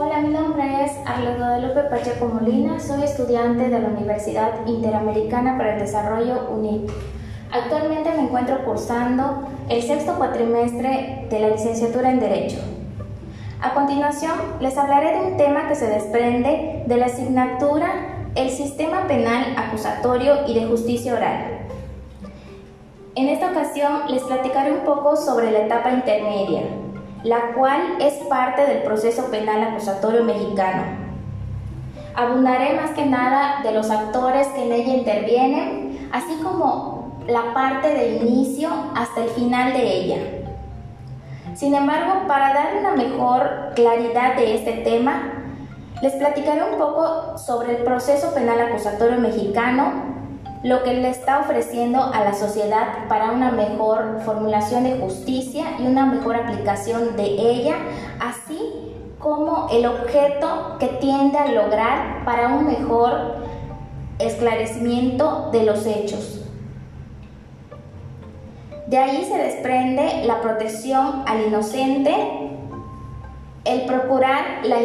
Hola, mi nombre es Arla Guadalupe Pacheco Molina, soy estudiante de la Universidad Interamericana para el Desarrollo UNIT. Actualmente me encuentro cursando el sexto cuatrimestre de la licenciatura en Derecho. A continuación, les hablaré de un tema que se desprende de la asignatura El Sistema Penal Acusatorio y de Justicia Oral. En esta ocasión les platicaré un poco sobre la etapa intermedia, la cual es parte del proceso penal acusatorio mexicano. Abundaré más que nada de los actores que en ella intervienen, así como la parte del inicio hasta el final de ella. Sin embargo, para dar una mejor claridad de este tema, les platicaré un poco sobre el proceso penal acusatorio mexicano lo que le está ofreciendo a la sociedad para una mejor formulación de justicia y una mejor aplicación de ella, así como el objeto que tiende a lograr para un mejor esclarecimiento de los hechos. De ahí se desprende la protección al inocente, el procurar la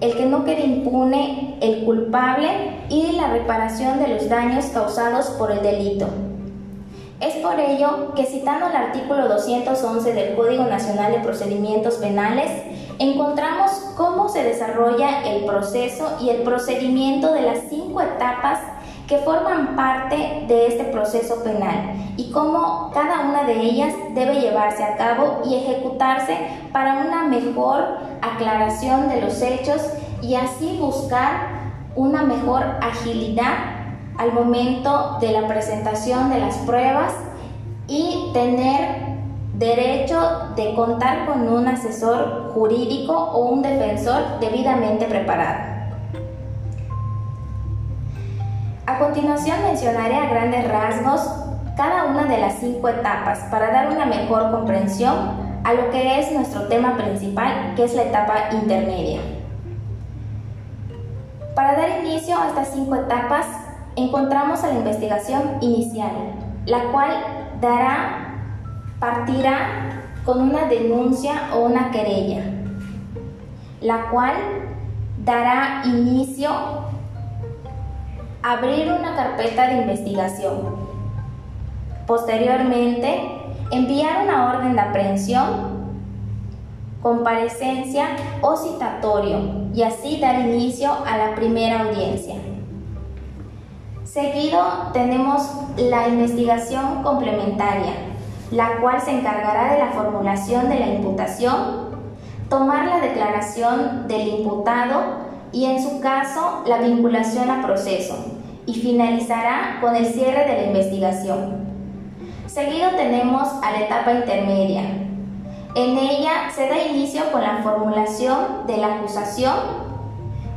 el que no quede impune el culpable y la reparación de los daños causados por el delito. Es por ello que citando el artículo 211 del Código Nacional de Procedimientos Penales, encontramos cómo se desarrolla el proceso y el procedimiento de las cinco etapas que forman parte de este proceso penal y cómo cada una de ellas debe llevarse a cabo y ejecutarse para una mejor aclaración de los hechos y así buscar una mejor agilidad al momento de la presentación de las pruebas y tener derecho de contar con un asesor jurídico o un defensor debidamente preparado. A continuación mencionaré a grandes rasgos cada una de las cinco etapas para dar una mejor comprensión a lo que es nuestro tema principal, que es la etapa intermedia. Para dar inicio a estas cinco etapas, encontramos a la investigación inicial, la cual dará, partirá con una denuncia o una querella, la cual dará inicio abrir una carpeta de investigación. Posteriormente, enviar una orden de aprehensión, comparecencia o citatorio y así dar inicio a la primera audiencia. Seguido tenemos la investigación complementaria, la cual se encargará de la formulación de la imputación, tomar la declaración del imputado y en su caso la vinculación a proceso y finalizará con el cierre de la investigación. Seguido tenemos a la etapa intermedia. En ella se da inicio con la formulación de la acusación,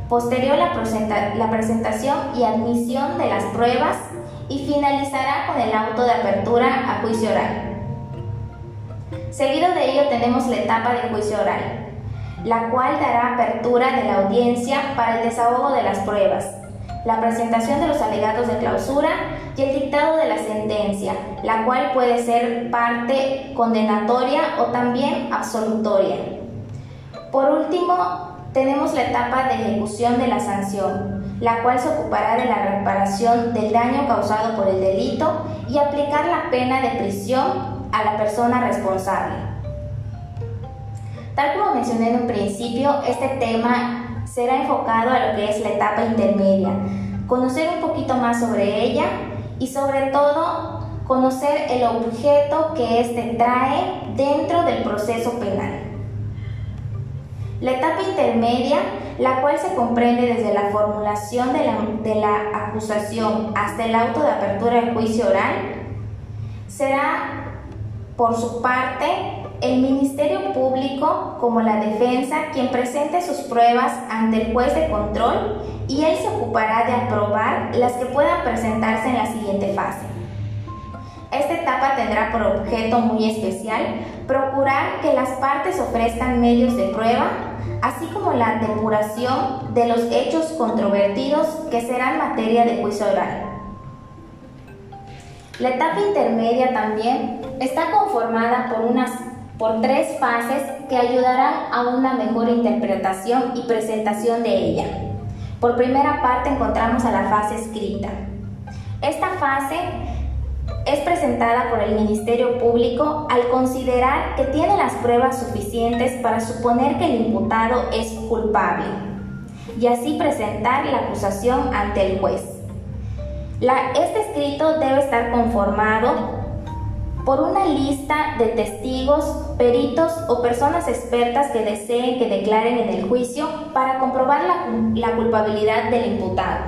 posterior la, la presentación y admisión de las pruebas y finalizará con el auto de apertura a juicio oral. Seguido de ello tenemos la etapa de juicio oral, la cual dará apertura de la audiencia para el desahogo de las pruebas, la presentación de los alegatos de clausura y el dictado de la sentencia, la cual puede ser parte condenatoria o también absolutoria. Por último, tenemos la etapa de ejecución de la sanción, la cual se ocupará de la reparación del daño causado por el delito y aplicar la pena de prisión a la persona responsable. Tal como mencioné en un principio, este tema será enfocado a lo que es la etapa intermedia, conocer un poquito más sobre ella y sobre todo conocer el objeto que éste trae dentro del proceso penal. La etapa intermedia, la cual se comprende desde la formulación de la, de la acusación hasta el auto de apertura del juicio oral, será por su parte el Ministerio Público como la defensa quien presente sus pruebas ante el juez de control y él se ocupará de aprobar las que puedan presentarse en la siguiente fase. Esta etapa tendrá por objeto muy especial procurar que las partes ofrezcan medios de prueba, así como la depuración de los hechos controvertidos que serán materia de juicio oral. La etapa intermedia también está conformada por unas por tres fases que ayudarán a una mejor interpretación y presentación de ella. Por primera parte encontramos a la fase escrita. Esta fase es presentada por el Ministerio Público al considerar que tiene las pruebas suficientes para suponer que el imputado es culpable y así presentar la acusación ante el juez. este escrito debe estar conformado por una lista de testigos, peritos o personas expertas que deseen que declaren en el juicio para comprobar la, culpabilidad del imputado.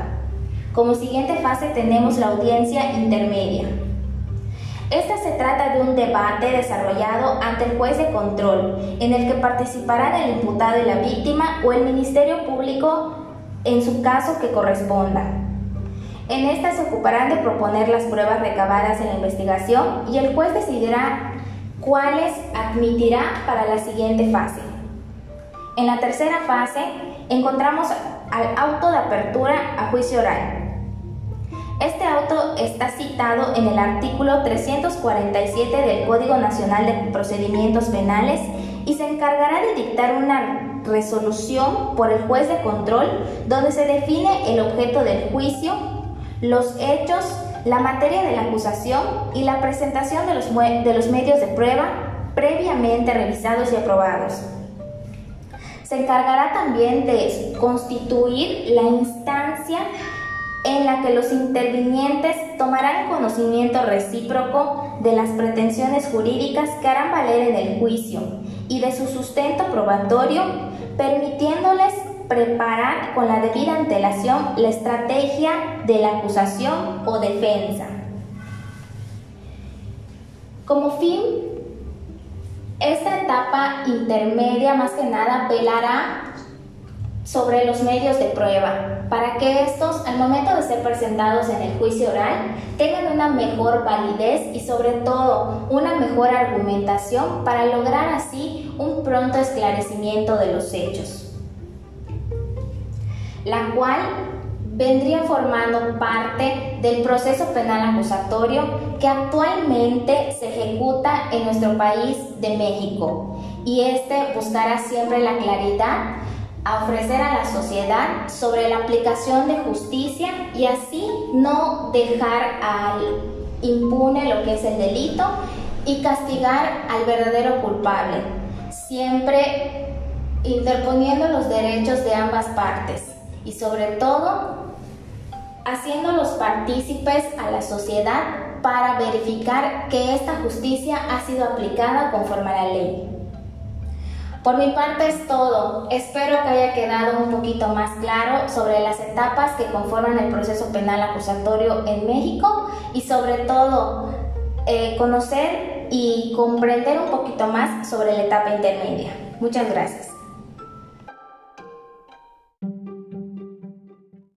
Como siguiente fase tenemos la audiencia intermedia. Esta se trata de un debate desarrollado ante el juez de control, en el que participarán el imputado y la víctima o el Ministerio Público en su caso que corresponda. En esta se ocuparán de proponer las pruebas recabadas en la investigación y el juez decidirá cuáles admitirá para la siguiente fase. En la tercera fase encontramos al auto de apertura a juicio oral. Este auto está citado en el artículo 347 del Código Nacional de Procedimientos Penales y se encargará de dictar una resolución por el juez de control donde se define el objeto del juicio, los hechos, la materia de la acusación y la presentación de los, de los medios de prueba previamente revisados y aprobados. Se encargará también de constituir la instancia en la que los intervinientes tomarán conocimiento recíproco de las pretensiones jurídicas que harán valer en el juicio y de su sustento probatorio, permitiéndoles preparar con la debida antelación la estrategia de la acusación o defensa. Como fin, esta etapa intermedia más que nada velará sobre los medios de prueba, para que estos, al momento de ser presentados en el juicio oral, tengan una mejor validez y sobre todo una mejor argumentación para lograr así un pronto esclarecimiento de los hechos, la cual vendría formando parte del proceso penal acusatorio que actualmente se ejecuta en nuestro país de México. Y este buscará siempre la claridad a ofrecer a la sociedad sobre la aplicación de justicia y así no dejar al impune lo que es el delito y castigar al verdadero culpable, siempre interponiendo los derechos de ambas partes y sobre todo haciéndolos partícipes a la sociedad para verificar que esta justicia ha sido aplicada conforme a la ley. Por mi parte es todo. Espero que haya quedado un poquito más claro sobre las etapas que conforman el proceso penal acusatorio en México y sobre todo eh, conocer y comprender un poquito más sobre la etapa intermedia. Muchas gracias.